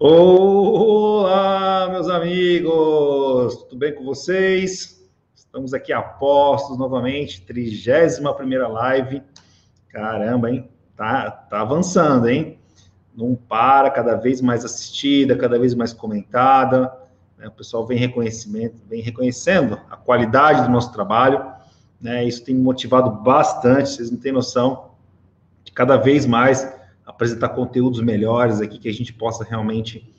Olá, meus amigos, tudo bem com vocês? Estamos aqui a postos novamente, 31 primeira live. Caramba, hein? Tá, tá avançando, hein? Não para, cada vez mais assistida, cada vez mais comentada. Né? O pessoal vem, reconhecimento, vem reconhecendo a qualidade do nosso trabalho. Né? Isso tem me motivado bastante, vocês não têm noção, de cada vez mais apresentar conteúdos melhores aqui, que a gente possa realmente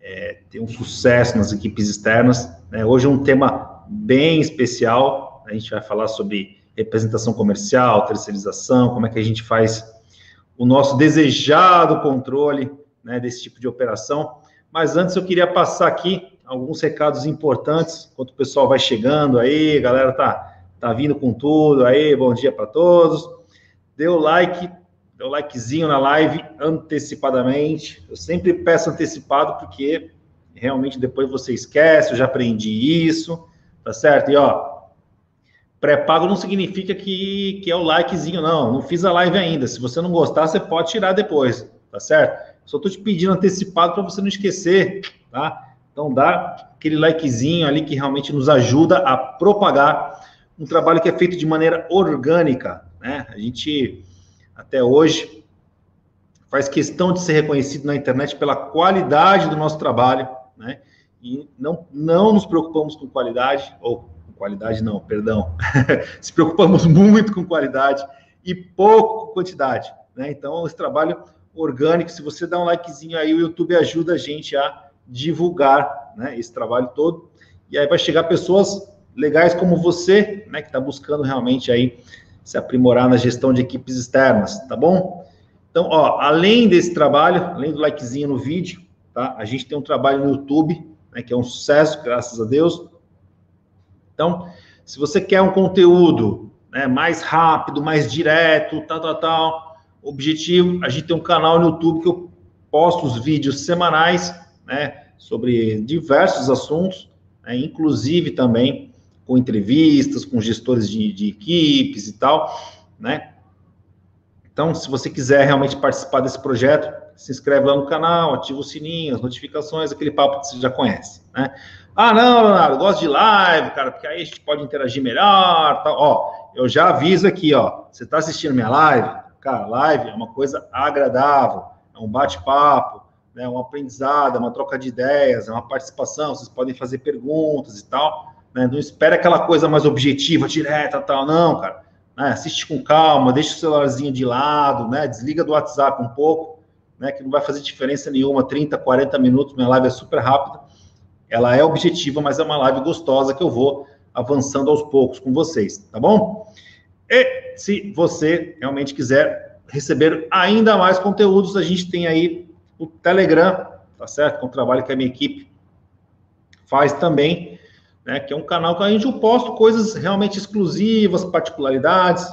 é, ter um sucesso nas equipes externas. Né? Hoje é um tema bem especial, a gente vai falar sobre representação comercial, terceirização, como é que a gente faz o nosso desejado controle né, desse tipo de operação. Mas antes eu queria passar aqui alguns recados importantes, enquanto o pessoal vai chegando aí, a galera tá, tá vindo com tudo aí, bom dia para todos. Dê o like, dê o likezinho na live antecipadamente. Eu sempre peço antecipado porque realmente depois você esquece, eu já aprendi isso, tá certo? E ó, pré-pago não significa que, que é o likezinho, não. Não fiz a live ainda. Se você não gostar, você pode tirar depois, tá certo? Só tô te pedindo antecipado para você não esquecer, tá? Então dá aquele likezinho ali que realmente nos ajuda a propagar um trabalho que é feito de maneira orgânica, né? A gente até hoje, faz questão de ser reconhecido na internet pela qualidade do nosso trabalho, né? E não, não nos preocupamos com qualidade, ou com qualidade não, perdão, se preocupamos muito com qualidade e pouco com quantidade, né? Então, esse trabalho orgânico, se você dá um likezinho aí, o YouTube ajuda a gente a divulgar, né, esse trabalho todo, e aí vai chegar pessoas legais como você, né, que está buscando realmente aí se aprimorar na gestão de equipes externas, tá bom? Então, ó, além desse trabalho, além do likezinho no vídeo, tá? A gente tem um trabalho no YouTube, né, que é um sucesso, graças a Deus. Então, se você quer um conteúdo né, mais rápido, mais direto, tal, tal, tal, objetivo, a gente tem um canal no YouTube que eu posto os vídeos semanais, né, sobre diversos assuntos, né, inclusive também com entrevistas, com gestores de, de equipes e tal, né? Então, se você quiser realmente participar desse projeto, se inscreve lá no canal, ativa o sininho, as notificações, aquele papo que você já conhece, né? Ah, não, Leonardo, gosto de live, cara, porque aí a gente pode interagir melhor, tal. Ó, eu já aviso aqui, ó, você está assistindo minha live? Cara, live é uma coisa agradável, é um bate-papo, né, um aprendizado, é uma troca de ideias, é uma participação, vocês podem fazer perguntas e tal. Né? Não espera aquela coisa mais objetiva, direta, tal. Não, cara. Né? Assiste com calma, deixa o celularzinho de lado, né? Desliga do WhatsApp um pouco, né? Que não vai fazer diferença nenhuma. 30, 40 minutos, minha live é super rápida. Ela é objetiva, mas é uma live gostosa que eu vou avançando aos poucos com vocês, tá bom? E se você realmente quiser receber ainda mais conteúdos, a gente tem aí o Telegram, tá certo? Com o trabalho que a minha equipe faz também né, que é um canal que a gente posto coisas realmente exclusivas, particularidades,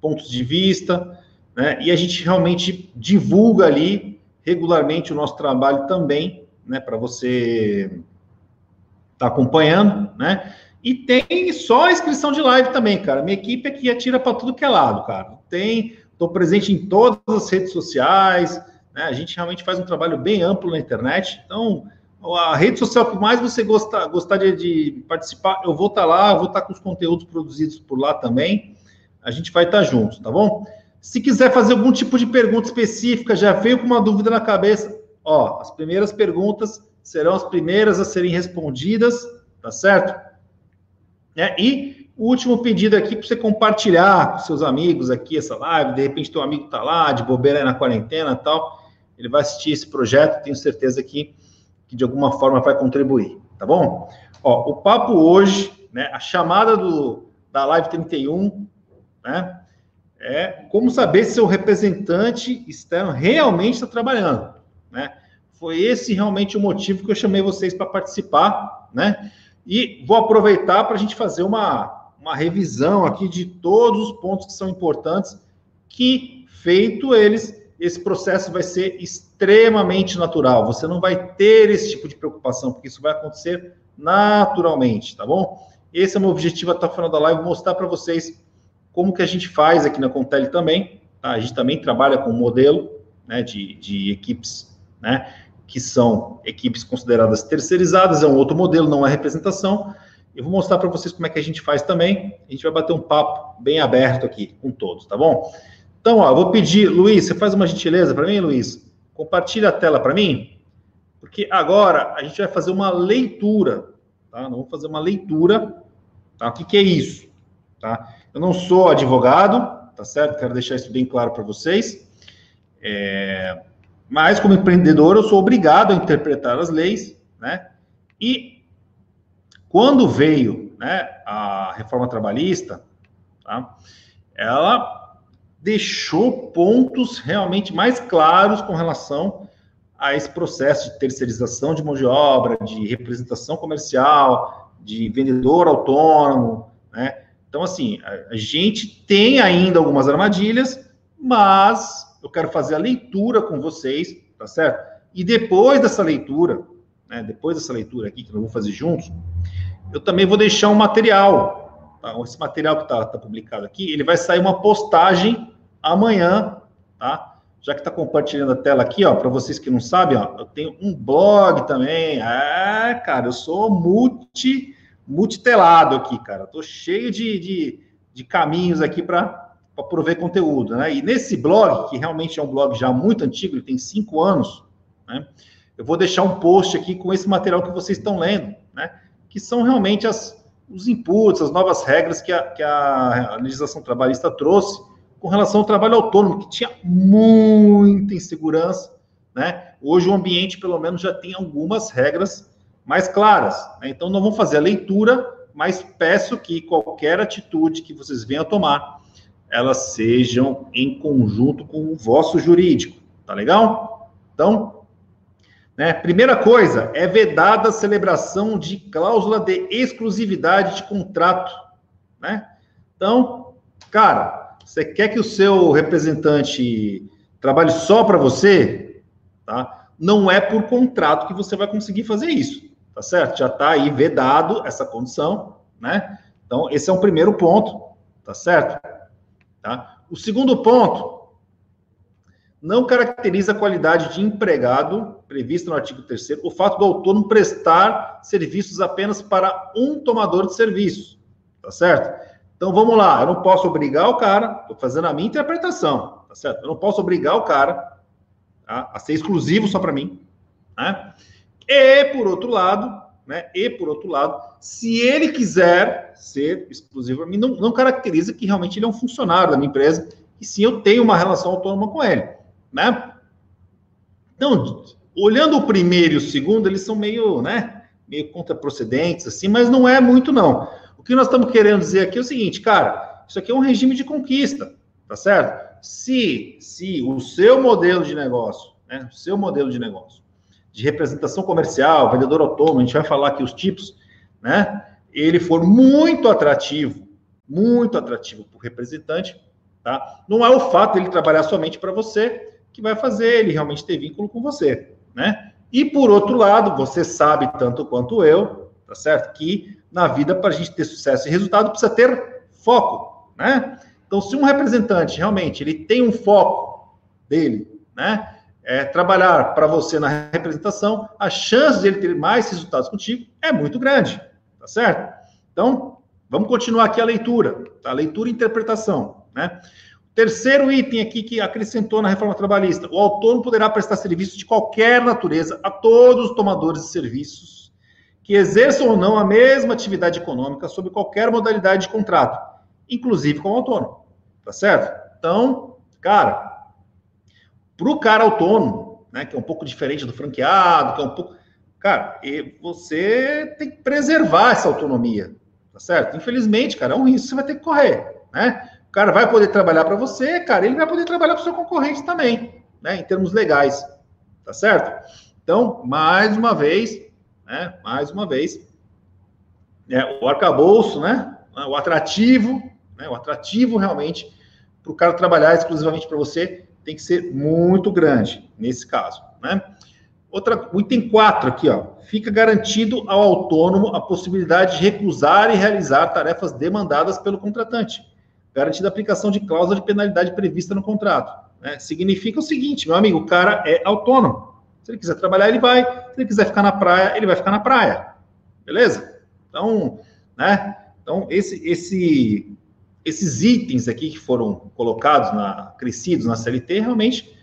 pontos de vista, né, e a gente realmente divulga ali regularmente o nosso trabalho também, né, para você estar tá acompanhando, né, e tem só a inscrição de live também, cara. Minha equipe aqui atira para tudo que é lado, cara. Tem, estou presente em todas as redes sociais, né, a gente realmente faz um trabalho bem amplo na internet, então a rede social que mais você gostar, gostaria de participar, eu vou estar tá lá, vou estar tá com os conteúdos produzidos por lá também. A gente vai estar tá junto, tá bom? Se quiser fazer algum tipo de pergunta específica, já veio com uma dúvida na cabeça, ó, as primeiras perguntas serão as primeiras a serem respondidas, tá certo? É, e o último pedido aqui para você compartilhar com seus amigos aqui essa live, de repente teu amigo está lá, de bobeira na quarentena tal, ele vai assistir esse projeto, tenho certeza que que de alguma forma vai contribuir, tá bom? Ó, o papo hoje, né, a chamada do, da Live 31, né, é como saber se o representante externo realmente está trabalhando, né? Foi esse realmente o motivo que eu chamei vocês para participar, né? E vou aproveitar para a gente fazer uma, uma revisão aqui de todos os pontos que são importantes, que feito eles, esse processo vai ser extremamente natural. Você não vai ter esse tipo de preocupação, porque isso vai acontecer naturalmente, tá bom? Esse é o meu objetivo até o final da live, mostrar para vocês como que a gente faz aqui na Contele também. Tá? A gente também trabalha com um modelo né, de, de equipes, né? que são equipes consideradas terceirizadas, é um outro modelo, não é representação. Eu vou mostrar para vocês como é que a gente faz também. A gente vai bater um papo bem aberto aqui com todos, tá bom? Então, ó, eu vou pedir, Luiz, você faz uma gentileza para mim, Luiz? Compartilha a tela para mim, porque agora a gente vai fazer uma leitura, tá? Não vou fazer uma leitura, tá? O que, que é isso, tá? Eu não sou advogado, tá certo? Quero deixar isso bem claro para vocês. É... Mas, como empreendedor, eu sou obrigado a interpretar as leis, né? E quando veio né, a reforma trabalhista, tá? ela deixou pontos realmente mais claros com relação a esse processo de terceirização de mão de obra, de representação comercial, de vendedor autônomo, né? Então, assim, a, gente tem ainda algumas armadilhas, mas eu quero fazer a leitura com vocês, tá certo? E depois dessa leitura, né, depois dessa leitura aqui, que nós vamos fazer juntos, eu também vou deixar um material, tá? esse material que está tá publicado aqui, ele vai sair uma postagem amanhã, tá? Já que está compartilhando a tela aqui, ó, para vocês que não sabem, ó, eu tenho um blog também. É, cara, eu sou multi, multitelado aqui, cara. Tô cheio de, de, de caminhos aqui para prover conteúdo, né? E nesse blog, que realmente é um blog já muito antigo, ele tem cinco anos, né? Eu vou deixar um post aqui com esse material que vocês estão lendo, né? Que são realmente as, os inputs, as novas regras que a, que a legislação trabalhista trouxe com relação ao trabalho autônomo, que tinha muita insegurança, né? Hoje o ambiente, pelo menos, já tem algumas regras mais claras. Né? Então, não vamos fazer a leitura, mas peço que qualquer atitude que vocês venham a tomar, elas sejam em conjunto com o vosso jurídico. Tá legal? Então, né, primeira coisa, é vedada a celebração de cláusula de exclusividade de contrato. Né? Então, cara, você quer que o seu representante trabalhe só para você, tá? Não é por contrato que você vai conseguir fazer isso, tá certo? Já está aí vedado essa condição, né? Então, esse é um primeiro ponto, tá certo? Tá? O segundo ponto, não caracteriza a qualidade de empregado prevista no artigo 3 o fato do autônomo prestar serviços apenas para um tomador de serviço, tá certo? Então vamos lá, eu não posso obrigar o cara, estou fazendo a minha interpretação, tá certo? Eu não posso obrigar o cara tá? a ser exclusivo só para mim, né? E por outro lado, né? E por outro lado, se ele quiser ser exclusivo para mim, não, não caracteriza que realmente ele é um funcionário da minha empresa, e sim eu tenho uma relação autônoma com ele, né? Então, olhando o primeiro e o segundo, eles são meio, né? Meio contraprocedentes, assim, mas não é muito não. O que nós estamos querendo dizer aqui é o seguinte, cara, isso aqui é um regime de conquista, tá certo? Se, se o seu modelo de negócio, né, o seu modelo de negócio, de representação comercial, vendedor autônomo, a gente vai falar aqui os tipos, né? Ele for muito atrativo, muito atrativo para o representante, tá? Não é o fato dele trabalhar somente para você que vai fazer ele realmente ter vínculo com você, né? E por outro lado, você sabe tanto quanto eu, tá certo? Que na vida, para a gente ter sucesso e resultado, precisa ter foco, né? Então, se um representante realmente ele tem um foco dele, né? É, trabalhar para você na representação, a chance de ele ter mais resultados contigo é muito grande, tá certo? Então, vamos continuar aqui a leitura, tá? Leitura e interpretação, né? Terceiro item aqui que acrescentou na reforma trabalhista: o autônomo poderá prestar serviços de qualquer natureza a todos os tomadores de serviços que exerçam ou não a mesma atividade econômica sob qualquer modalidade de contrato, inclusive como autônomo. Tá certo? Então, cara, para o cara autônomo, né, que é um pouco diferente do franqueado, que é um pouco. Cara, você tem que preservar essa autonomia, tá certo? Infelizmente, cara, é um risco que você vai ter que correr, né? O cara vai poder trabalhar para você, cara, ele vai poder trabalhar para o seu concorrente também, né? Em termos legais, tá certo? Então, mais uma vez, né? Mais uma vez, é, o arcabouço, né? O atrativo, né? O atrativo realmente para o cara trabalhar exclusivamente para você tem que ser muito grande nesse caso, né? Outra, o item 4 aqui, ó. Fica garantido ao autônomo a possibilidade de recusar e realizar tarefas demandadas pelo contratante. Garantida a aplicação de cláusula de penalidade prevista no contrato. Né? Significa o seguinte, meu amigo, o cara é autônomo. Se ele quiser trabalhar, ele vai. Se ele quiser ficar na praia, ele vai ficar na praia. Beleza? Então, né? Então, esse, esse, esses itens aqui que foram colocados, na, crescidos na CLT, realmente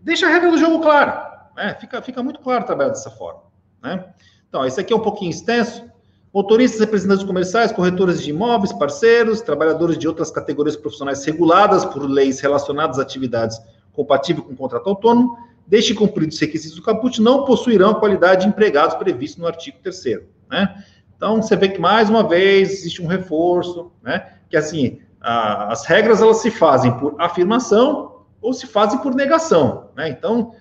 deixa a regra do jogo clara. Né? Fica, fica muito claro trabalhar dessa forma. Né? Então, esse aqui é um pouquinho extenso. Motoristas, representantes comerciais, corretores de imóveis, parceiros, trabalhadores de outras categorias profissionais reguladas por leis relacionadas a atividades compatíveis com o contrato autônomo, deixe cumpridos os requisitos do caput, não possuirão a qualidade de empregados previsto no artigo 3 né? Então, você vê que, mais uma vez, existe um reforço, né? Que, assim, a, as regras, elas se fazem por afirmação ou se fazem por negação, né? Então,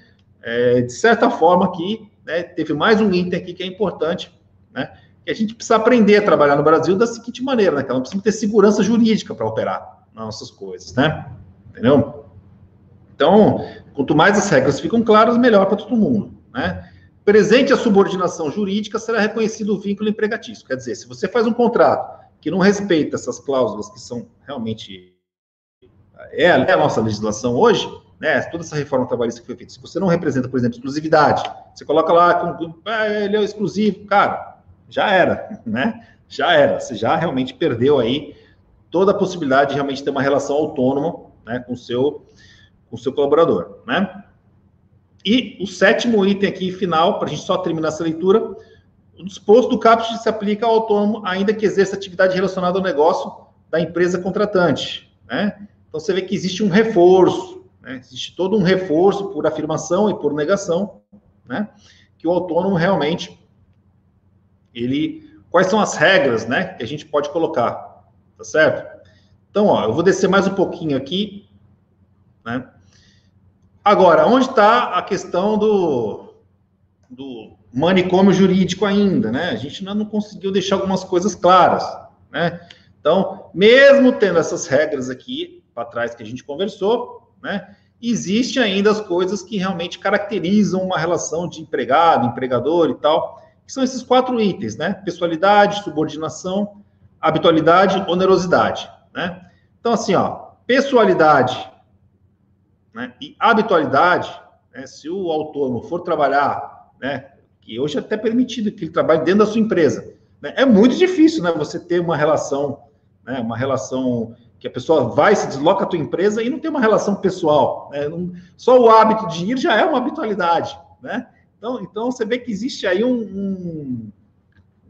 é, de certa forma, aqui, né, teve mais um item aqui que é importante, né? Que a gente precisa aprender a trabalhar no Brasil da seguinte maneira, né? Que ela precisa ter segurança jurídica para operar nossas coisas, né? Entendeu? Então, quanto mais as regras ficam claras, melhor para todo mundo, né? Presente a subordinação jurídica, será reconhecido o vínculo empregatício. Quer dizer, se você faz um contrato que não respeita essas cláusulas que são realmente é, a nossa legislação hoje, né? Toda essa reforma trabalhista que foi feita. Se você não representa, por exemplo, exclusividade, você coloca lá, ah, ele é exclusivo, cara, já era, né? Já era. Você já realmente perdeu aí toda a possibilidade de realmente ter uma relação autônoma, né, com o seu, com o seu colaborador, né? E o sétimo item aqui, final, para a gente só terminar essa leitura, o disposto do caput se aplica ao autônomo, ainda que exerça atividade relacionada ao negócio da empresa contratante. Né? Então, você vê que existe um reforço, né? existe todo um reforço por afirmação e por negação, né? que o autônomo realmente, ele... Quais são as regras né, que a gente pode colocar, tá certo? Então, ó, eu vou descer mais um pouquinho aqui, né? Agora, onde está a questão do, do manicômio jurídico ainda, né? A gente ainda não conseguiu deixar algumas coisas claras, né? Então, mesmo tendo essas regras aqui para trás que a gente conversou, né? Existe ainda as coisas que realmente caracterizam uma relação de empregado, empregador e tal, que são esses quatro itens, né? Pessoalidade, subordinação, habitualidade, onerosidade, né? Então, assim, ó, pessoalidade né? E habitualidade, né, se o autônomo for trabalhar, né, que hoje é até permitido que ele trabalhe dentro da sua empresa, né, é muito difícil né, você ter uma relação, né, uma relação que a pessoa vai, se desloca a tua empresa e não tem uma relação pessoal. Né, não, só o hábito de ir já é uma habitualidade. Né? Então, então você vê que existe aí um, um,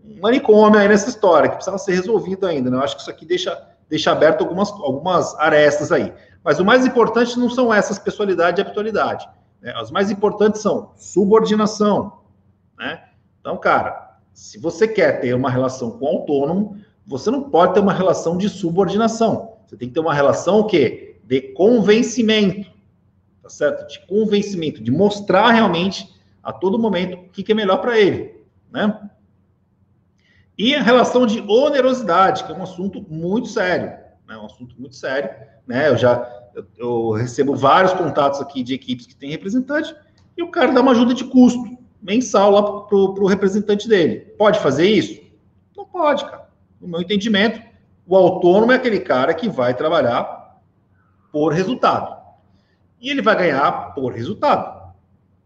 um manicômio aí nessa história que precisa ser resolvido ainda. Né? Eu acho que isso aqui deixa, deixa aberto algumas, algumas arestas aí. Mas o mais importante não são essas pessoalidade e habitualidade. Né? As mais importantes são subordinação. Né? Então, cara, se você quer ter uma relação com o autônomo, você não pode ter uma relação de subordinação. Você tem que ter uma relação o quê? De convencimento. Tá certo? De convencimento, de mostrar realmente a todo momento o que é melhor para ele. Né? E a relação de onerosidade, que é um assunto muito sério é um assunto muito sério, né? Eu já eu, eu recebo vários contatos aqui de equipes que têm representante e o cara dá uma ajuda de custo mensal lá para o representante dele. Pode fazer isso? Não pode, cara. No meu entendimento, o autônomo é aquele cara que vai trabalhar por resultado. E ele vai ganhar por resultado.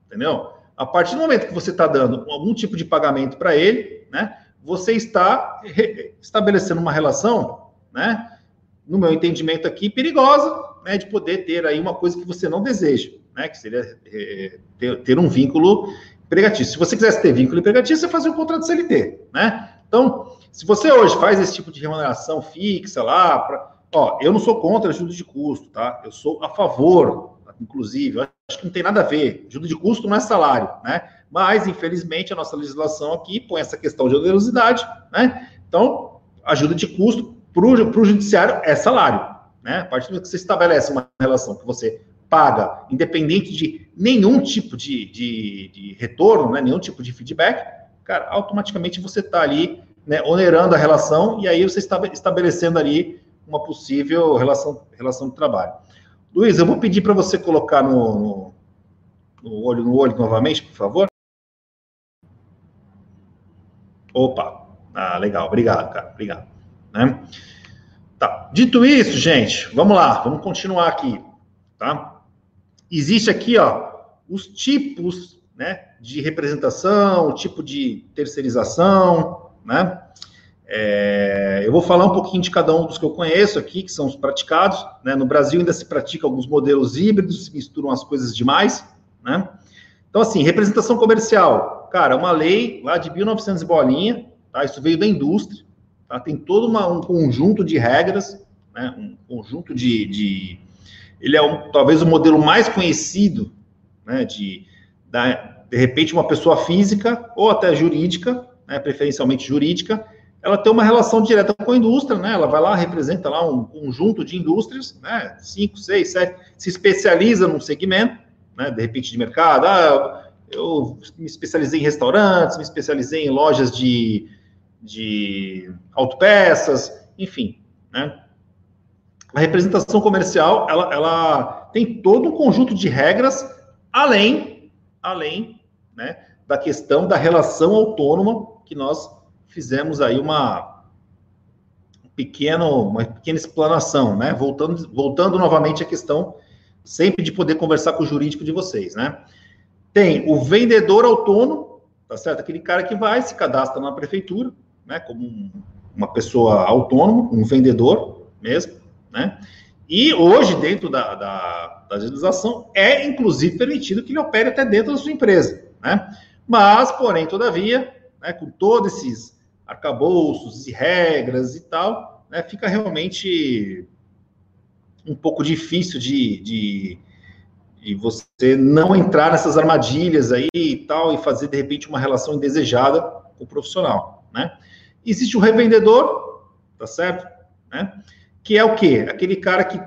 Entendeu? A partir do momento que você está dando algum tipo de pagamento para ele, né, você está estabelecendo uma relação, né, no meu entendimento aqui, perigosa, né, de poder ter aí uma coisa que você não deseja, né, que seria é, ter, ter, um vínculo empregatício. Se você quisesse ter vínculo empregatício, você fazia um contrato CLT, né? Então, se você hoje faz esse tipo de remuneração fixa lá, pra, ó, eu não sou contra ajuda de custo, tá? Eu sou a favor, inclusive, acho que não tem nada a ver. Ajuda de custo não é salário, né? Mas, infelizmente, a nossa legislação aqui põe essa questão de onerosidade, né? Então, ajuda de custo para o judiciário é salário. Né? A partir do momento que você estabelece uma relação que você paga, independente de nenhum tipo de, de, de retorno, né? nenhum tipo de feedback, cara, automaticamente você está ali né, onerando a relação e aí você está estabelecendo ali uma possível relação, relação de trabalho. Luiz, eu vou pedir para você colocar no, no, no, olho no olho novamente, por favor. Opa, ah, legal, obrigado, cara, obrigado. Né? Tá. Dito isso, gente, vamos lá, vamos continuar aqui, tá? Existe aqui, ó, os tipos né, de representação, o tipo de terceirização, né? É, eu vou falar um pouquinho de cada um dos que eu conheço aqui, que são os praticados. Né? No Brasil ainda se pratica alguns modelos híbridos, se misturam as coisas demais. Né? Então, assim, representação comercial. Cara, uma lei lá de 1900 bolinha, tá? isso veio da indústria, tá? tem todo uma, um conjunto de regras, né? um conjunto de, de... Ele é um, talvez o modelo mais conhecido né? de, da, de repente, uma pessoa física ou até jurídica, né? preferencialmente jurídica, ela tem uma relação direta com a indústria, né? Ela vai lá, representa lá um conjunto de indústrias, né? Cinco, seis, sete, se especializa num segmento, né? De repente de mercado. Ah, eu me especializei em restaurantes, me especializei em lojas de, de autopeças, enfim, né? A representação comercial, ela, ela tem todo um conjunto de regras, além, além, né? Da questão da relação autônoma que nós fizemos aí uma pequeno, uma pequena explanação, né? Voltando, voltando novamente à questão sempre de poder conversar com o jurídico de vocês, né? Tem o vendedor autônomo, tá certo? Aquele cara que vai, se cadastra na prefeitura, né? Como um, uma pessoa autônoma, um vendedor mesmo, né? E hoje, dentro da, da, da legislação, é inclusive permitido que ele opere até dentro da sua empresa, né? Mas, porém, todavia, né, com todos esses arcabouços e regras e tal, né, fica realmente um pouco difícil de, de, de, você não entrar nessas armadilhas aí e tal, e fazer, de repente, uma relação indesejada com o profissional, né? Existe o revendedor, tá certo? Né? Que é o quê? Aquele cara que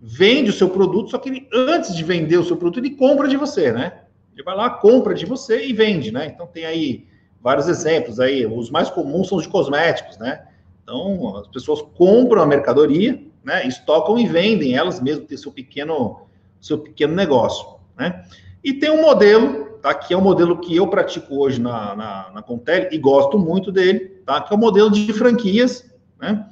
vende o seu produto, só que ele, antes de vender o seu produto, ele compra de você, né? Ele vai lá, compra de você e vende, né? Então tem aí vários exemplos aí. Os mais comuns são os de cosméticos, né? Então, as pessoas compram a mercadoria, né? Estocam e vendem elas mesmo, tem seu pequeno, seu pequeno negócio, né? E tem um modelo, tá? Que é um modelo que eu pratico hoje na, na, na Contele e gosto muito dele, tá? Que é o modelo de franquias, né?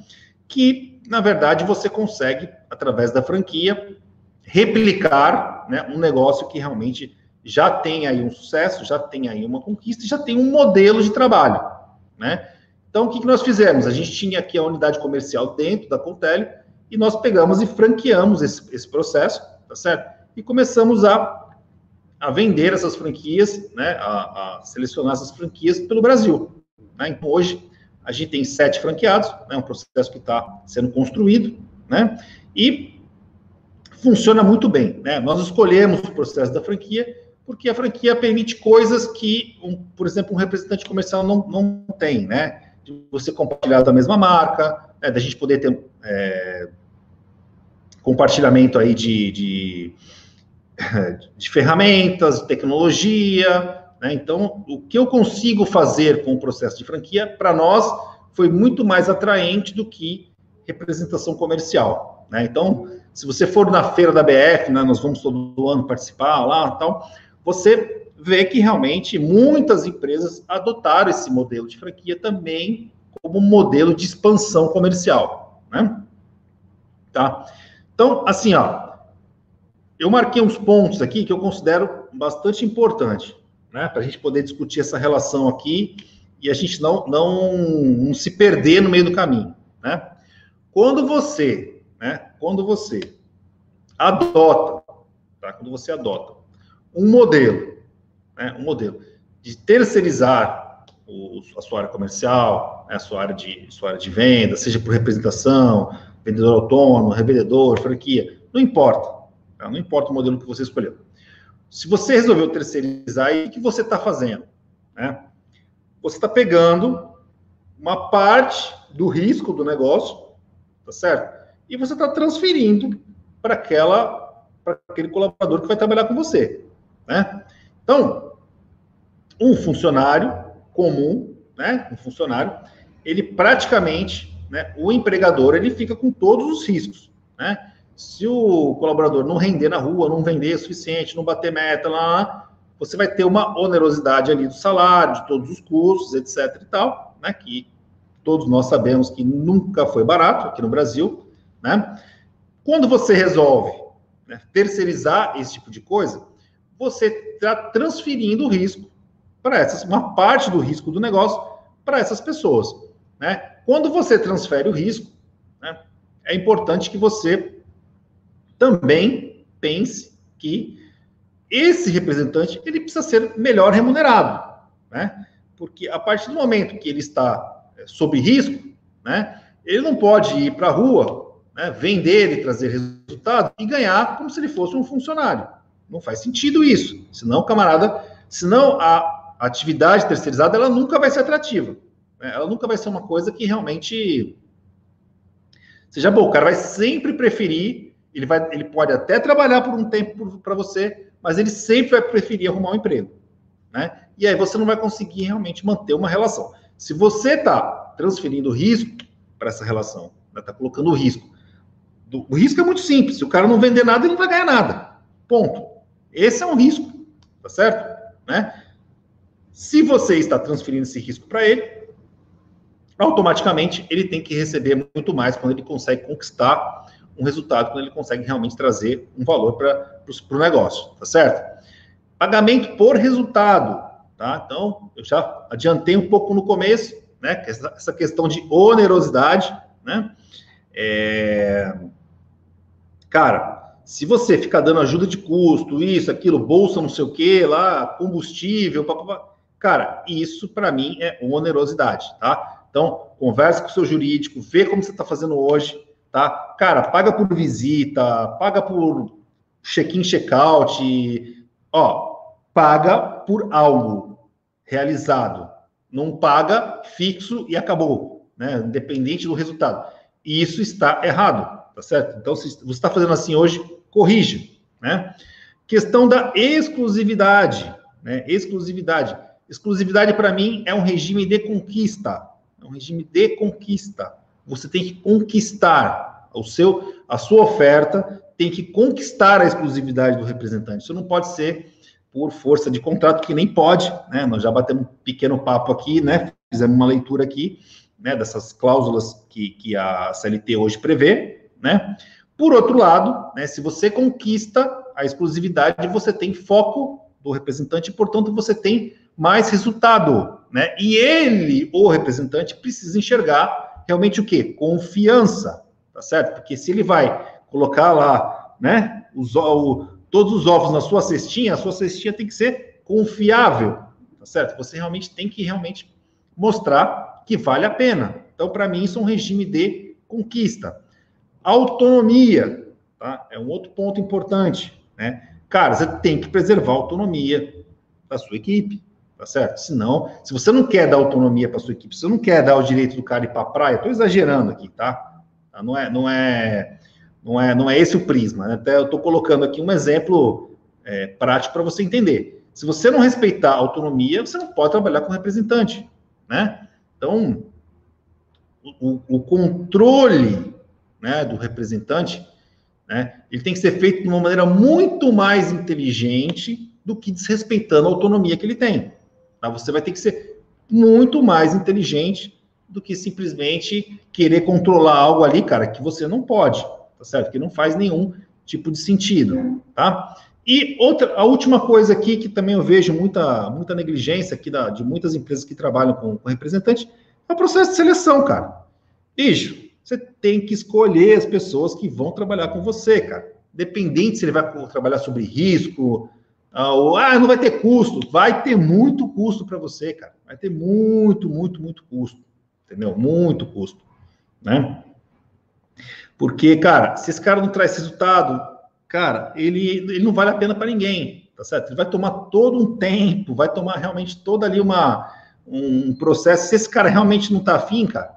Que, na verdade, você consegue, através da franquia, replicar né, um negócio que realmente já tem aí um sucesso, já tem aí uma conquista, já tem um modelo de trabalho, né? Então, o que, que nós fizemos? A gente tinha aqui a unidade comercial dentro da Contele e nós pegamos e franqueamos esse, esse processo, tá certo? E começamos a, a vender essas franquias, né? A, a selecionar essas franquias pelo Brasil. Né? Então, hoje, a gente tem sete franqueados, é né? um processo que está sendo construído, né? E funciona muito bem, né? Nós escolhemos o processo da franquia porque a franquia permite coisas que, um, por exemplo, um representante comercial não, não tem, né? De você compartilhar da mesma marca, né? da gente poder ter é, compartilhamento aí de, de, de ferramentas, tecnologia, né? Então, o que eu consigo fazer com o processo de franquia, para nós, foi muito mais atraente do que representação comercial, né? Então, se você for na feira da BF, né, nós vamos todo ano participar lá tal, você vê que realmente muitas empresas adotaram esse modelo de franquia também como modelo de expansão comercial, né? Tá? Então, assim, ó, eu marquei uns pontos aqui que eu considero bastante importante, né, para a gente poder discutir essa relação aqui e a gente não, não, não se perder no meio do caminho, né? Quando você, né, quando você adota, tá? Quando você adota um modelo, né, um modelo de terceirizar o, a sua área comercial, né, a sua área, de, sua área de venda, seja por representação, vendedor autônomo, revendedor, franquia, não importa. Tá? Não importa o modelo que você escolheu. Se você resolveu terceirizar, o que você está fazendo? Né? Você está pegando uma parte do risco do negócio, tá certo? E você está transferindo para aquela para aquele colaborador que vai trabalhar com você. Né? Então, um funcionário comum, né, um funcionário, ele praticamente, né, o empregador, ele fica com todos os riscos, né? Se o colaborador não render na rua, não vender o suficiente, não bater meta lá, você vai ter uma onerosidade ali do salário, de todos os custos, etc e tal, né, que todos nós sabemos que nunca foi barato aqui no Brasil, né? Quando você resolve né, terceirizar esse tipo de coisa, você está transferindo o risco para essas, uma parte do risco do negócio para essas pessoas. Né? Quando você transfere o risco, né, é importante que você também pense que esse representante ele precisa ser melhor remunerado, né? Porque a partir do momento que ele está é, sob risco, né, ele não pode ir para a rua, né, vender e trazer resultado e ganhar como se ele fosse um funcionário. Não faz sentido isso. Senão, camarada, senão a atividade terceirizada ela nunca vai ser atrativa. Né? Ela nunca vai ser uma coisa que realmente seja bom. O cara vai sempre preferir, ele, vai, ele pode até trabalhar por um tempo para você, mas ele sempre vai preferir arrumar um emprego. Né? E aí você não vai conseguir realmente manter uma relação. Se você está transferindo risco para essa relação, está né? Tá colocando o risco. O risco é muito simples. Se o cara não vender nada, ele não vai ganhar nada. Ponto. Esse é um risco, tá certo? Né? Se você está transferindo esse risco para ele, automaticamente ele tem que receber muito mais quando ele consegue conquistar um resultado, quando ele consegue realmente trazer um valor para o negócio, tá certo? Pagamento por resultado, tá? Então, eu já adiantei um pouco no começo, né? Essa questão de onerosidade, né? É... Cara, se você ficar dando ajuda de custo, isso, aquilo, bolsa, não sei o que, lá, combustível, papapá, cara, isso para mim é onerosidade, tá? Então, conversa com o seu jurídico, vê como você está fazendo hoje, tá? Cara, paga por visita, paga por check-in, check-out, ó, paga por algo realizado, não paga fixo e acabou, né? Independente do resultado. E isso está errado, tá certo? Então, se você está fazendo assim hoje, corrija, né? Questão da exclusividade, né? Exclusividade. Exclusividade para mim é um regime de conquista, é um regime de conquista. Você tem que conquistar o seu, a sua oferta tem que conquistar a exclusividade do representante. Isso não pode ser por força de contrato, que nem pode, né? Nós já batemos um pequeno papo aqui, né? Fizemos uma leitura aqui, né? Dessas cláusulas que, que a CLT hoje prevê, né? Por outro lado, né? Se você conquista a exclusividade, você tem foco do representante, portanto, você tem mais resultado, né? E ele, o representante, precisa enxergar realmente o quê? Confiança, tá certo? Porque se ele vai colocar lá, né, os, o, todos os ovos na sua cestinha, a sua cestinha tem que ser confiável, tá certo? Você realmente tem que realmente mostrar que vale a pena. Então, para mim, isso é um regime de conquista. Autonomia, tá? É um outro ponto importante, né? Cara, você tem que preservar a autonomia da sua equipe tá certo? Senão, se você não quer dar autonomia para sua equipe, se você não quer dar o direito do cara ir para a praia, estou exagerando aqui, tá? tá? Não é, não é, não é, não é esse o prisma. Né? Até eu estou colocando aqui um exemplo é, prático para você entender. Se você não respeitar a autonomia, você não pode trabalhar com representante, né? Então, o, o controle né, do representante, né, ele tem que ser feito de uma maneira muito mais inteligente do que desrespeitando a autonomia que ele tem. Tá? Você vai ter que ser muito mais inteligente do que simplesmente querer controlar algo ali, cara, que você não pode, tá certo? Que não faz nenhum tipo de sentido, tá? E outra, a última coisa aqui que também eu vejo muita, muita negligência aqui da, de muitas empresas que trabalham com, com representante é o processo de seleção, cara. Bicho, você tem que escolher as pessoas que vão trabalhar com você, cara. Dependente se ele vai trabalhar sobre risco, ah, ah, não vai ter custo. Vai ter muito custo para você, cara. Vai ter muito, muito, muito custo. Entendeu? Muito custo. Né? Porque, cara, se esse cara não traz resultado, cara, ele, ele não vale a pena para ninguém. Tá certo? Ele vai tomar todo um tempo, vai tomar realmente toda ali uma, um processo. Se esse cara realmente não tá afim, cara,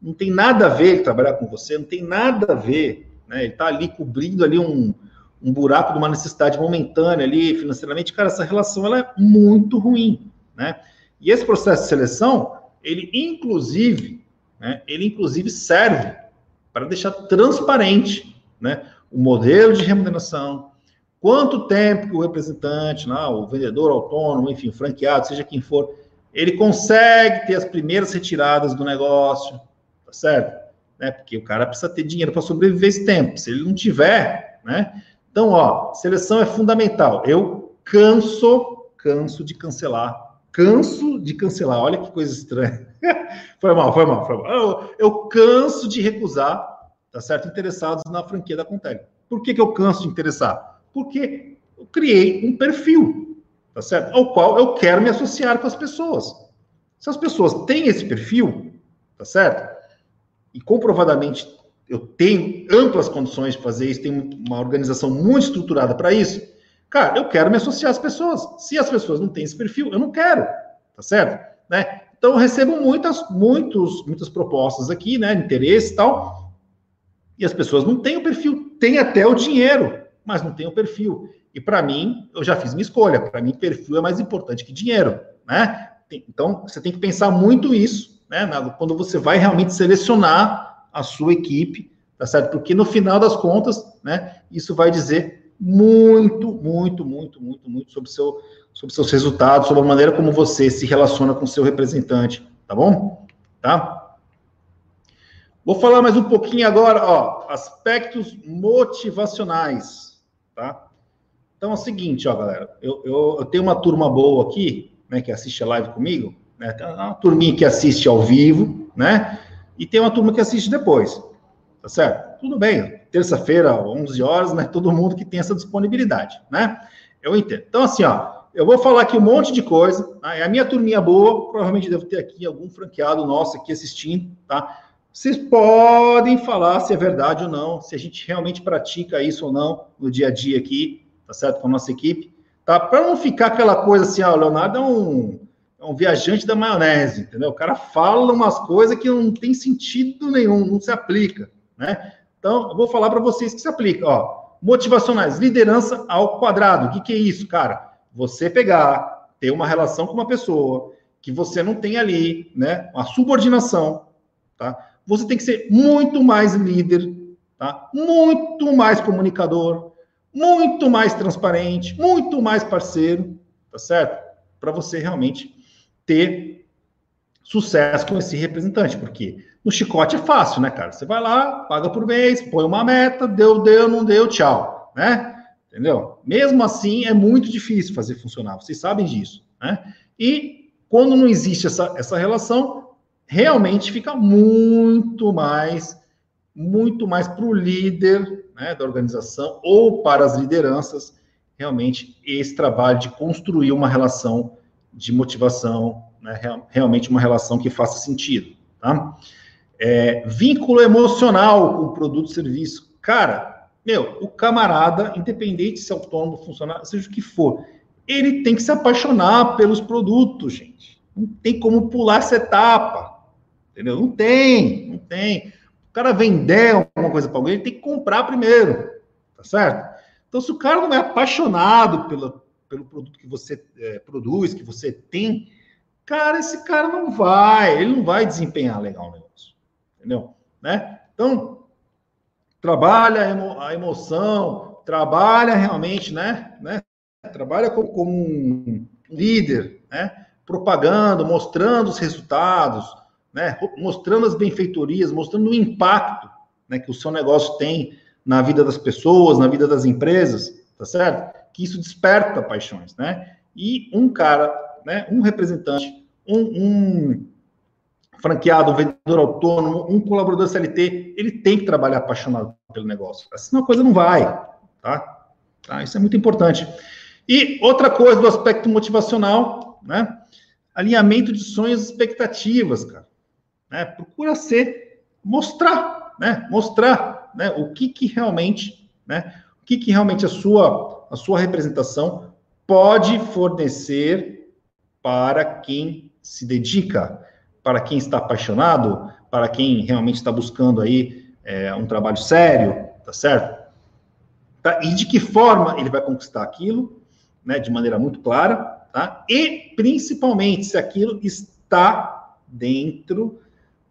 não tem nada a ver ele trabalhar com você, não tem nada a ver. Né? Ele tá ali cobrindo ali um um buraco de uma necessidade momentânea ali financeiramente, cara, essa relação ela é muito ruim, né? E esse processo de seleção, ele inclusive, né, ele inclusive serve para deixar transparente, né, o modelo de remuneração, quanto tempo que o representante, né, o vendedor autônomo, enfim, franqueado, seja quem for, ele consegue ter as primeiras retiradas do negócio, tá certo? Né, porque o cara precisa ter dinheiro para sobreviver esse tempo. Se ele não tiver, né, então, ó, seleção é fundamental. Eu canso, canso de cancelar. Canso de cancelar. Olha que coisa estranha. foi mal, foi mal, foi mal. Eu, eu canso de recusar, tá certo? Interessados na franquia da Contele. Por que, que eu canso de interessar? Porque eu criei um perfil, tá certo? Ao qual eu quero me associar com as pessoas. Se as pessoas têm esse perfil, tá certo? E comprovadamente eu tenho amplas condições de fazer isso, tenho uma organização muito estruturada para isso. Cara, eu quero me associar às pessoas. Se as pessoas não têm esse perfil, eu não quero, tá certo? Né? Então eu recebo muitas, muitos, muitas propostas aqui, né, interesse e tal, e as pessoas não têm o perfil, têm até o dinheiro, mas não têm o perfil. E para mim, eu já fiz minha escolha. Para mim, perfil é mais importante que dinheiro, né? Então, você tem que pensar muito isso, né? Quando você vai realmente selecionar a sua equipe, tá certo? Porque no final das contas, né? Isso vai dizer muito, muito, muito, muito, muito sobre, seu, sobre seus resultados, sobre a maneira como você se relaciona com seu representante, tá bom? Tá? Vou falar mais um pouquinho agora, ó, aspectos motivacionais, tá? Então é o seguinte, ó, galera, eu, eu, eu tenho uma turma boa aqui, né, que assiste a live comigo, né? Tem uma turminha que assiste ao vivo, né? E tem uma turma que assiste depois. Tá certo? Tudo bem. Terça-feira, 11 horas, né? Todo mundo que tem essa disponibilidade, né? Eu entendo. Então, assim, ó, eu vou falar aqui um monte de coisa. Tá? É a minha turminha boa, provavelmente devo ter aqui algum franqueado nosso aqui assistindo, tá? Vocês podem falar se é verdade ou não, se a gente realmente pratica isso ou não no dia a dia aqui, tá certo? Com a nossa equipe, tá? Para não ficar aquela coisa assim, ó, o Leonardo é um é um viajante da maionese, entendeu? O cara fala umas coisas que não tem sentido nenhum, não se aplica, né? Então, eu vou falar para vocês que se aplica, ó. Motivacionais, liderança ao quadrado. O que, que é isso, cara? Você pegar, ter uma relação com uma pessoa que você não tem ali, né? Uma subordinação, tá? Você tem que ser muito mais líder, tá? Muito mais comunicador, muito mais transparente, muito mais parceiro, tá certo? Para você realmente ter sucesso com esse representante, porque no chicote é fácil, né, cara? Você vai lá, paga por mês, põe uma meta, deu, deu, não deu, tchau, né? Entendeu? Mesmo assim, é muito difícil fazer funcionar, vocês sabem disso, né? E quando não existe essa, essa relação, realmente fica muito mais, muito mais para o líder né, da organização ou para as lideranças, realmente esse trabalho de construir uma relação de motivação, né, realmente uma relação que faça sentido, tá? É, vínculo emocional com o produto e serviço. Cara, meu, o camarada, independente se é autônomo, funcionário, seja o que for, ele tem que se apaixonar pelos produtos, gente. Não tem como pular essa etapa, entendeu? Não tem, não tem. O cara vender alguma coisa para alguém, ele tem que comprar primeiro, tá certo? Então, se o cara não é apaixonado pela, pelo produto que você é, produz, que você tem, cara, esse cara não vai, ele não vai desempenhar legal o negócio, entendeu? Né? Então, trabalha a, emo, a emoção, trabalha realmente, né? né? Trabalha como, como um líder, né? Propagando, mostrando os resultados, né? Mostrando as benfeitorias, mostrando o impacto né, que o seu negócio tem na vida das pessoas, na vida das empresas, tá certo? Que isso desperta paixões, né? E um cara, né, um representante, um, um franqueado, um vendedor autônomo, um colaborador CLT, ele tem que trabalhar apaixonado pelo negócio. Senão a coisa não vai, tá? tá? Isso é muito importante. E outra coisa do aspecto motivacional, né? Alinhamento de sonhos e expectativas, cara. Né? Procura ser, mostrar, né? Mostrar, né? O que que realmente, né? O que que realmente a sua a sua representação pode fornecer para quem se dedica, para quem está apaixonado, para quem realmente está buscando aí é, um trabalho sério, tá certo? Tá? E de que forma ele vai conquistar aquilo, né, de maneira muito clara, tá? E principalmente se aquilo está dentro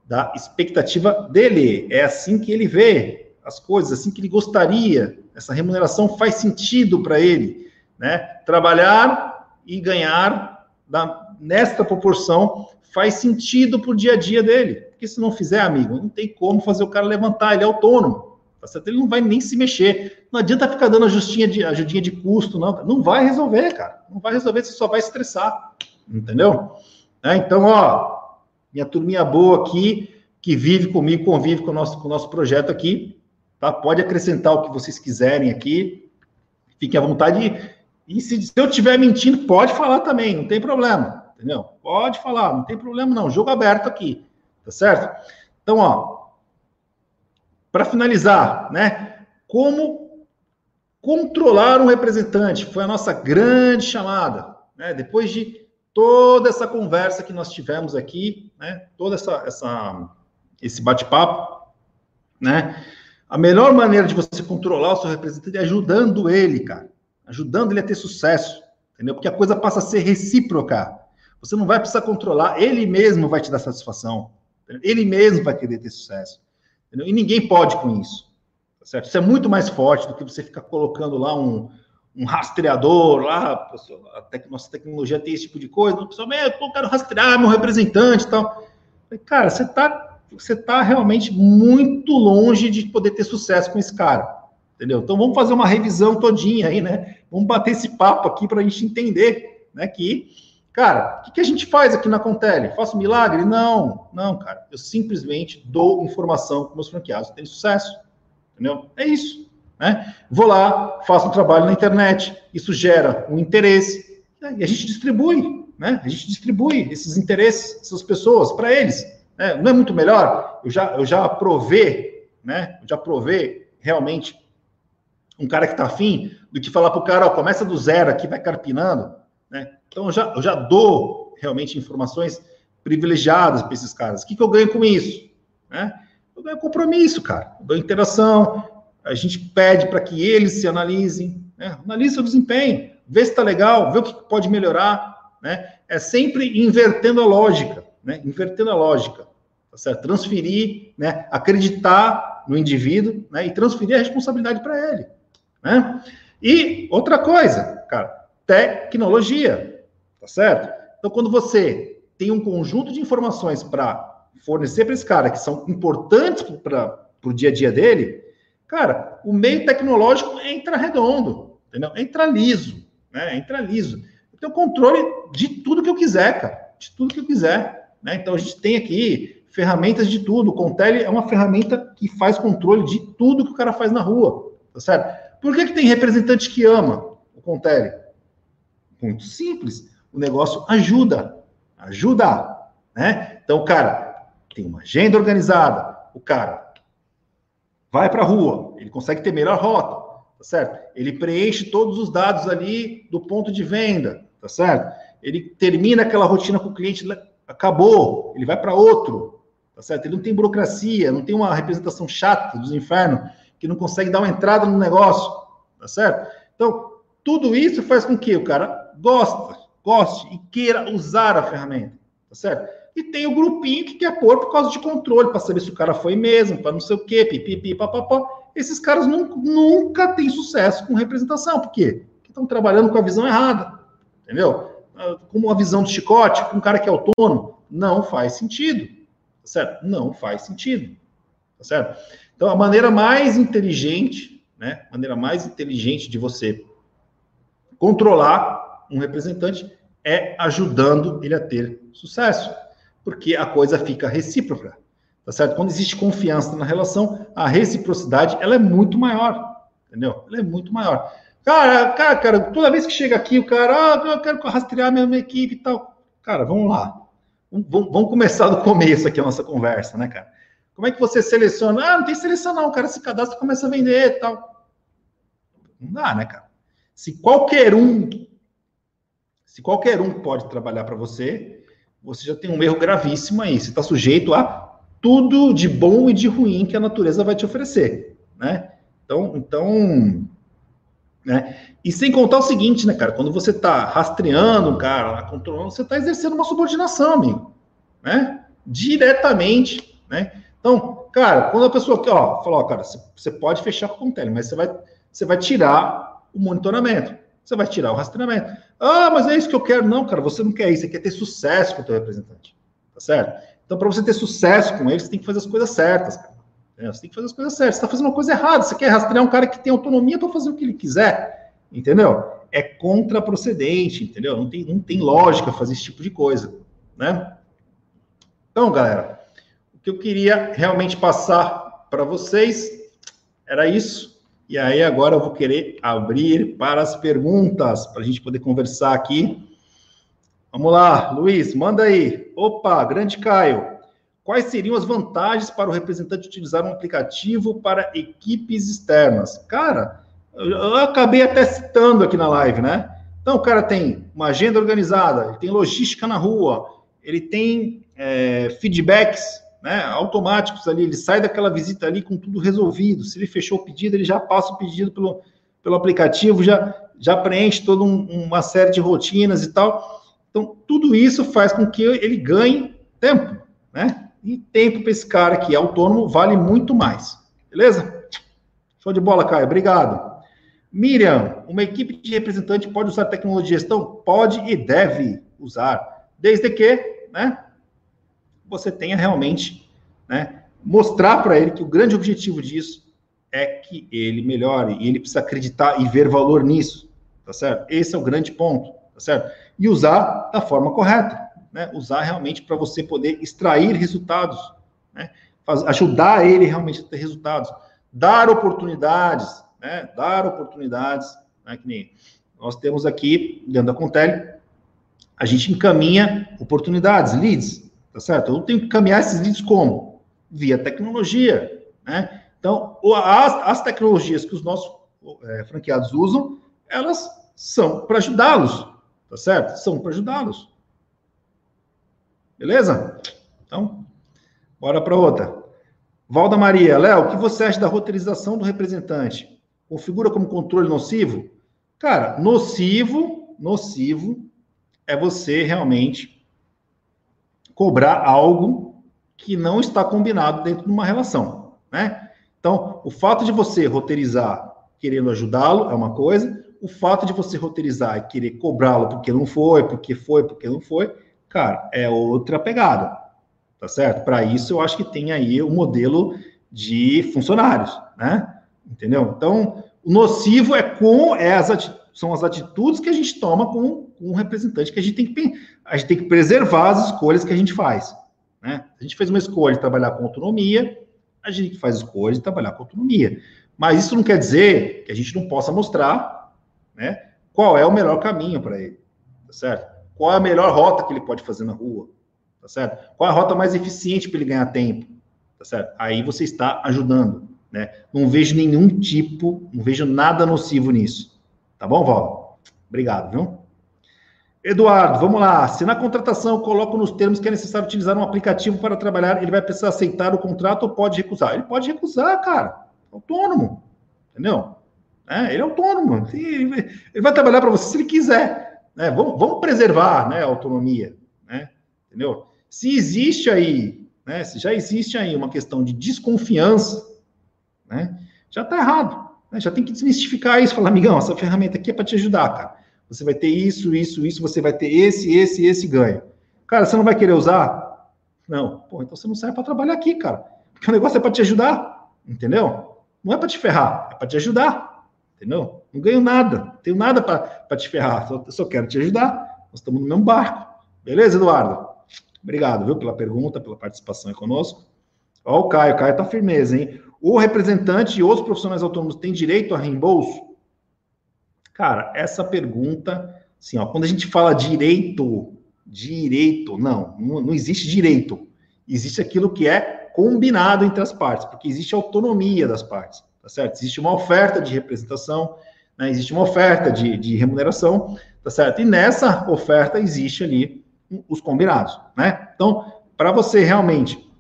da expectativa dele, é assim que ele vê as coisas, assim que ele gostaria essa remuneração faz sentido para ele, né? Trabalhar e ganhar da, nesta proporção faz sentido para o dia a dia dele. Porque se não fizer, amigo, não tem como fazer o cara levantar, ele é autônomo, Tá certo? Ele não vai nem se mexer. Não adianta ficar dando ajustinha de, ajudinha de custo, não. Não vai resolver, cara. Não vai resolver, você só vai estressar. Entendeu? É, então, ó, minha turminha boa aqui, que vive comigo, convive com o nosso, com o nosso projeto aqui, tá? Pode acrescentar o que vocês quiserem aqui. Fiquem à vontade. E se, se eu estiver mentindo, pode falar também, não tem problema. Entendeu? Pode falar, não tem problema não. Jogo aberto aqui. Tá certo? Então, ó, para finalizar, né? Como controlar um representante? Foi a nossa grande chamada, né? Depois de toda essa conversa que nós tivemos aqui, né? Toda essa, essa esse bate-papo, né? A melhor maneira de você controlar o seu representante é ajudando ele, cara. Ajudando ele a ter sucesso, entendeu? Porque a coisa passa a ser recíproca. Você não vai precisar controlar, ele mesmo vai te dar satisfação. Ele mesmo vai querer ter sucesso. Entendeu? E ninguém pode com isso. Tá certo? Isso é muito mais forte do que você ficar colocando lá um, um rastreador lá, a tec nossa tecnologia tem esse tipo de coisa, o pessoal, eu quero rastrear meu representante e tal. Cara, você está você tá realmente muito longe de poder ter sucesso com esse cara. Entendeu? Então vamos fazer uma revisão todinha aí, né? Vamos bater esse papo aqui para a gente entender, né? Que Cara, o que, que, a gente faz aqui na Contele? Faço milagre? Não, não, cara. Eu simplesmente dou informação para meus franqueados terem sucesso. Entendeu? É isso. Né? Vou lá, faço um trabalho na internet, isso gera um interesse, né? e a gente distribui, né? A gente distribui esses interesses, essas pessoas, para eles. Né? Não é muito melhor? Eu já, eu já provei, né? Eu já provei realmente um cara que está afim do que falar para o cara, ó, começa do zero aqui, vai carpinando, né? Então, eu já, eu já dou realmente informações privilegiadas para esses caras. O que, que eu ganho com isso? Né? Eu ganho compromisso, cara. Eu dou interação. A gente pede para que eles se analisem. Né? Analise seu desempenho. Vê se está legal. Vê o que pode melhorar. Né? É sempre invertendo a lógica. Né? Invertendo a lógica. Tá certo? Transferir, né? acreditar no indivíduo né? e transferir a responsabilidade para ele. Né? E outra coisa, cara, tecnologia. Tá certo? Então, quando você tem um conjunto de informações para fornecer para esse cara que são importantes para o dia a dia dele, cara, o meio tecnológico entra redondo, entendeu? Entra liso, né? Entra liso. Eu tenho controle de tudo que eu quiser, cara, de tudo que eu quiser, né? Então a gente tem aqui ferramentas de tudo. O Contele é uma ferramenta que faz controle de tudo que o cara faz na rua, tá certo? Por que, que tem representante que ama o Contele? Muito simples o negócio ajuda, ajuda, né? Então, o cara tem uma agenda organizada, o cara vai para a rua, ele consegue ter melhor rota, tá certo? Ele preenche todos os dados ali do ponto de venda, tá certo? Ele termina aquela rotina com o cliente, acabou, ele vai para outro, tá certo? Ele não tem burocracia, não tem uma representação chata dos infernos, que não consegue dar uma entrada no negócio, tá certo? Então, tudo isso faz com que o cara gosta, goste e queira usar a ferramenta, tá certo? E tem o grupinho que quer pôr por causa de controle, para saber se o cara foi mesmo, para não sei o quê, pipipi, papapá. Esses caras nunca, nunca têm sucesso com representação. Por quê? Porque estão trabalhando com a visão errada, entendeu? Com uma visão de chicote, com um cara que é autônomo, não faz sentido, tá certo? Não faz sentido, tá certo? Então, a maneira mais inteligente, né? Maneira mais inteligente de você controlar um representante é ajudando ele a ter sucesso, porque a coisa fica recíproca, tá certo? Quando existe confiança na relação, a reciprocidade ela é muito maior, entendeu? Ela é muito maior. Cara, cara, cara, toda vez que chega aqui o cara, ah, eu quero rastrear minha, minha equipe e tal. Cara, vamos lá. Vamos, vamos começar do começo aqui a nossa conversa, né, cara? Como é que você seleciona? Ah, não tem seleção não, o cara se cadastra e começa a vender e tal. Não dá, né, cara? Se qualquer um se qualquer um pode trabalhar para você, você já tem um erro gravíssimo aí. Você está sujeito a tudo de bom e de ruim que a natureza vai te oferecer, né? Então, então, né? E sem contar o seguinte, né, cara? Quando você está rastreando um cara, controlando, você está exercendo uma subordinação, amigo, né? Diretamente, né? Então, cara, quando a pessoa aqui, ó, falou, ó, cara, você pode fechar com o Contele, mas você vai, você vai tirar o monitoramento. Você vai tirar o rastreamento. Ah, mas é isso que eu quero. Não, cara, você não quer isso. Você quer ter sucesso com o teu representante. Tá certo? Então, para você ter sucesso com ele, você tem que fazer as coisas certas, cara. É, você tem que fazer as coisas certas. Você está fazendo uma coisa errada. Você quer rastrear um cara que tem autonomia para fazer o que ele quiser. Entendeu? É contraprocedente, entendeu? Não tem, não tem lógica fazer esse tipo de coisa, né? Então, galera, o que eu queria realmente passar para vocês era isso. E aí, agora eu vou querer abrir para as perguntas, para a gente poder conversar aqui. Vamos lá, Luiz, manda aí. Opa, grande Caio. Quais seriam as vantagens para o representante utilizar um aplicativo para equipes externas? Cara, eu acabei até citando aqui na live, né? Então, o cara tem uma agenda organizada, ele tem logística na rua, ele tem é, feedbacks né, automáticos ali, ele sai daquela visita ali com tudo resolvido. Se ele fechou o pedido, ele já passa o pedido pelo, pelo aplicativo, já, já preenche toda um, uma série de rotinas e tal. Então, tudo isso faz com que ele ganhe tempo, né? E tempo para esse cara que é autônomo vale muito mais. Beleza? Show de bola, Caio. Obrigado. Miriam, uma equipe de representante pode usar tecnologia de gestão? Pode e deve usar, desde que né, você tenha realmente né, mostrar para ele que o grande objetivo disso é que ele melhore, e ele precisa acreditar e ver valor nisso, tá certo? Esse é o grande ponto, tá certo? E usar da forma correta né, usar realmente para você poder extrair resultados, né, ajudar ele realmente a ter resultados, dar oportunidades, né, dar oportunidades, né, que nem nós temos aqui dentro da Contele, a gente encaminha oportunidades, leads, tá certo? Eu tenho que encaminhar esses leads como? Via tecnologia, né? Então, as, as tecnologias que os nossos é, franqueados usam, elas são para ajudá-los, tá certo? São para ajudá-los. Beleza? Então, bora para outra. Valda Maria, Léo, o que você acha da roteirização do representante? Configura como controle nocivo? Cara, nocivo, nocivo é você realmente cobrar algo que não está combinado dentro de uma relação, né? Então, o fato de você roteirizar querendo ajudá-lo é uma coisa, o fato de você roteirizar e querer cobrá-lo porque não foi, porque foi, porque não foi, cara, é outra pegada, tá certo? Para isso, eu acho que tem aí o modelo de funcionários, né? Entendeu? Então, o nocivo é com é são as atitudes que a gente toma com, um representante que a gente tem que a gente tem que preservar as escolhas que a gente faz, né? A gente fez uma escolha de trabalhar com autonomia, a gente faz escolha de trabalhar com autonomia. Mas isso não quer dizer que a gente não possa mostrar, né, qual é o melhor caminho para ele, tá certo? Qual é a melhor rota que ele pode fazer na rua? Tá certo? Qual é a rota mais eficiente para ele ganhar tempo? Tá certo? Aí você está ajudando, né? Não vejo nenhum tipo, não vejo nada nocivo nisso. Tá bom, Val? Obrigado, viu? Eduardo, vamos lá. Se na contratação coloco nos termos que é necessário utilizar um aplicativo para trabalhar, ele vai precisar aceitar o contrato ou pode recusar? Ele pode recusar, cara. Autônomo. Entendeu? É, ele é autônomo. Ele vai trabalhar para você se ele quiser. Né? Vamos, vamos preservar né, a autonomia, né? entendeu? Se existe aí, né, se já existe aí uma questão de desconfiança, né, já está errado. Né? Já tem que desmistificar isso, falar, amigão, essa ferramenta aqui é para te ajudar, cara. Você vai ter isso, isso, isso, você vai ter esse, esse, esse ganho. Cara, você não vai querer usar? Não. Pô, então você não serve para trabalhar aqui, cara. Porque o negócio é para te ajudar, entendeu? Não é para te ferrar, é para te ajudar. Entendeu? Não ganho nada, tenho nada para te ferrar, só, só quero te ajudar. Nós estamos no mesmo barco. Beleza, Eduardo? Obrigado, viu, pela pergunta, pela participação aí conosco. Ó, o Caio, o Caio tá firmeza, hein? O representante e outros profissionais autônomos têm direito a reembolso? Cara, essa pergunta, assim, ó, quando a gente fala direito, direito, não, não, não existe direito. Existe aquilo que é combinado entre as partes, porque existe autonomia das partes tá certo? Existe uma oferta de representação, né? existe uma oferta de, de remuneração, tá certo? E nessa oferta existe ali os combinados, né? Então, para você realmente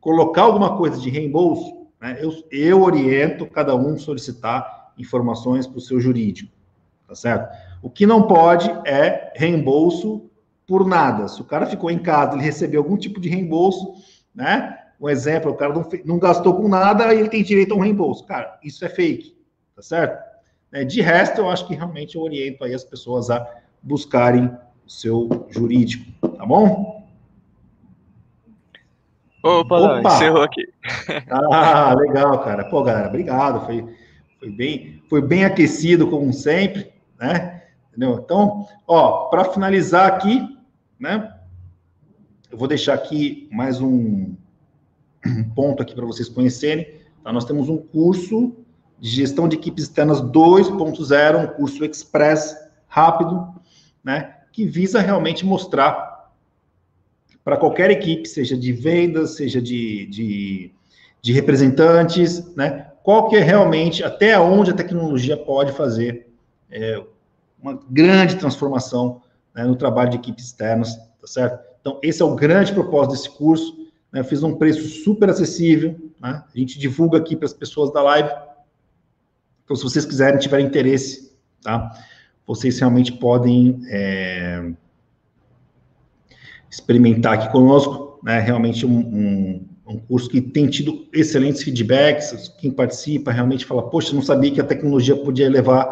colocar alguma coisa de reembolso, né, eu, eu oriento cada um solicitar informações para o seu jurídico, tá certo? O que não pode é reembolso por nada. Se o cara ficou em casa, ele recebeu algum tipo de reembolso, né? Um exemplo, o cara não, não gastou com nada e ele tem direito a um reembolso. Cara, isso é fake, tá certo? É, de resto, eu acho que realmente eu oriento aí as pessoas a buscarem o seu jurídico, tá bom? Opa, Opa. Encerrou aqui. Ah, legal, cara. Pô, galera, obrigado. Foi, foi, bem, foi bem aquecido, como sempre, né? Entendeu? Então, ó, para finalizar aqui, né? Eu vou deixar aqui mais um, um ponto aqui para vocês conhecerem. Tá? Nós temos um curso de gestão de equipes externas 2.0, um curso express, rápido, né? Que visa realmente mostrar para qualquer equipe, seja de vendas, seja de, de, de representantes, né? Qual que é realmente, até onde a tecnologia pode fazer é, uma grande transformação né, no trabalho de equipes externas, tá certo? Então, esse é o grande propósito desse curso. Né? Fiz um preço super acessível, né? A gente divulga aqui para as pessoas da live. Então, se vocês quiserem, tiverem interesse, tá? Vocês realmente podem... É experimentar aqui conosco, né? Realmente um, um, um, curso que tem tido excelentes feedbacks. Quem participa realmente fala: Poxa, não sabia que a tecnologia podia levar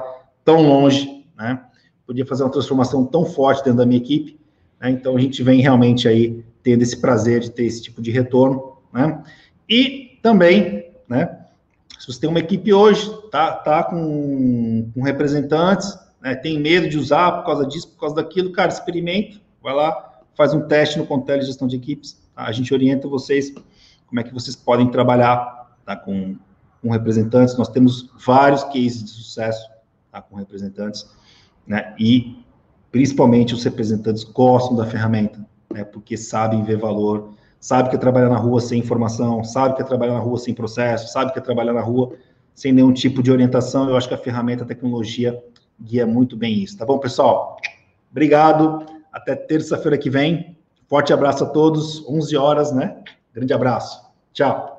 tão longe, né? Podia fazer uma transformação tão forte dentro da minha equipe. Né? Então a gente vem realmente aí tendo esse prazer de ter esse tipo de retorno, né? E também, né? Se você tem uma equipe hoje, tá, tá com, com representantes, né, tem medo de usar por causa disso, por causa daquilo, cara, experimenta, vai lá, faz um teste no Contele Gestão de Equipes. Tá? A gente orienta vocês como é que vocês podem trabalhar tá? com, com representantes. Nós temos vários cases de sucesso tá? com representantes, né? E principalmente os representantes gostam da ferramenta, né? Porque sabem ver valor, sabe que é trabalhar na rua sem informação, sabe que é trabalhar na rua sem processo, sabe que é trabalhar na rua sem nenhum tipo de orientação. Eu acho que a ferramenta, a tecnologia guia muito bem isso, tá bom, pessoal? Obrigado. Até terça-feira que vem. Forte abraço a todos. 11 horas, né? Grande abraço. Tchau.